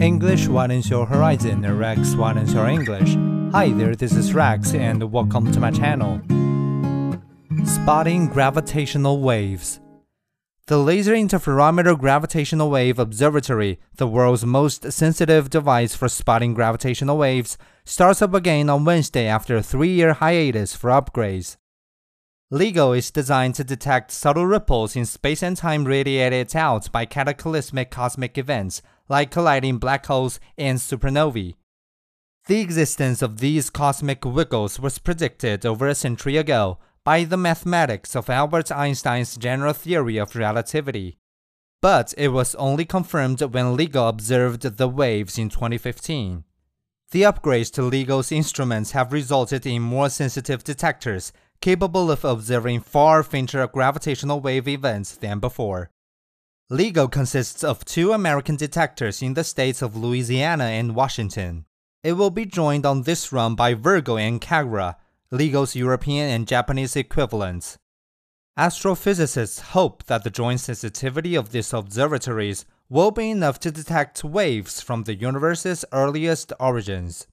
English widens your horizon, Rex widens your English. Hi there, this is Rex, and welcome to my channel. Spotting gravitational waves. The Laser Interferometer Gravitational Wave Observatory, the world's most sensitive device for spotting gravitational waves, starts up again on Wednesday after a three year hiatus for upgrades. LIGO is designed to detect subtle ripples in space and time radiated out by cataclysmic cosmic events like colliding black holes and supernovae. The existence of these cosmic wiggles was predicted over a century ago by the mathematics of Albert Einstein's general theory of relativity. But it was only confirmed when LIGO observed the waves in 2015. The upgrades to LIGO's instruments have resulted in more sensitive detectors capable of observing far fainter gravitational wave events than before. LIGO consists of two American detectors in the states of Louisiana and Washington. It will be joined on this run by Virgo and Kagra, LIGO's European and Japanese equivalents. Astrophysicists hope that the joint sensitivity of these observatories will be enough to detect waves from the universe's earliest origins.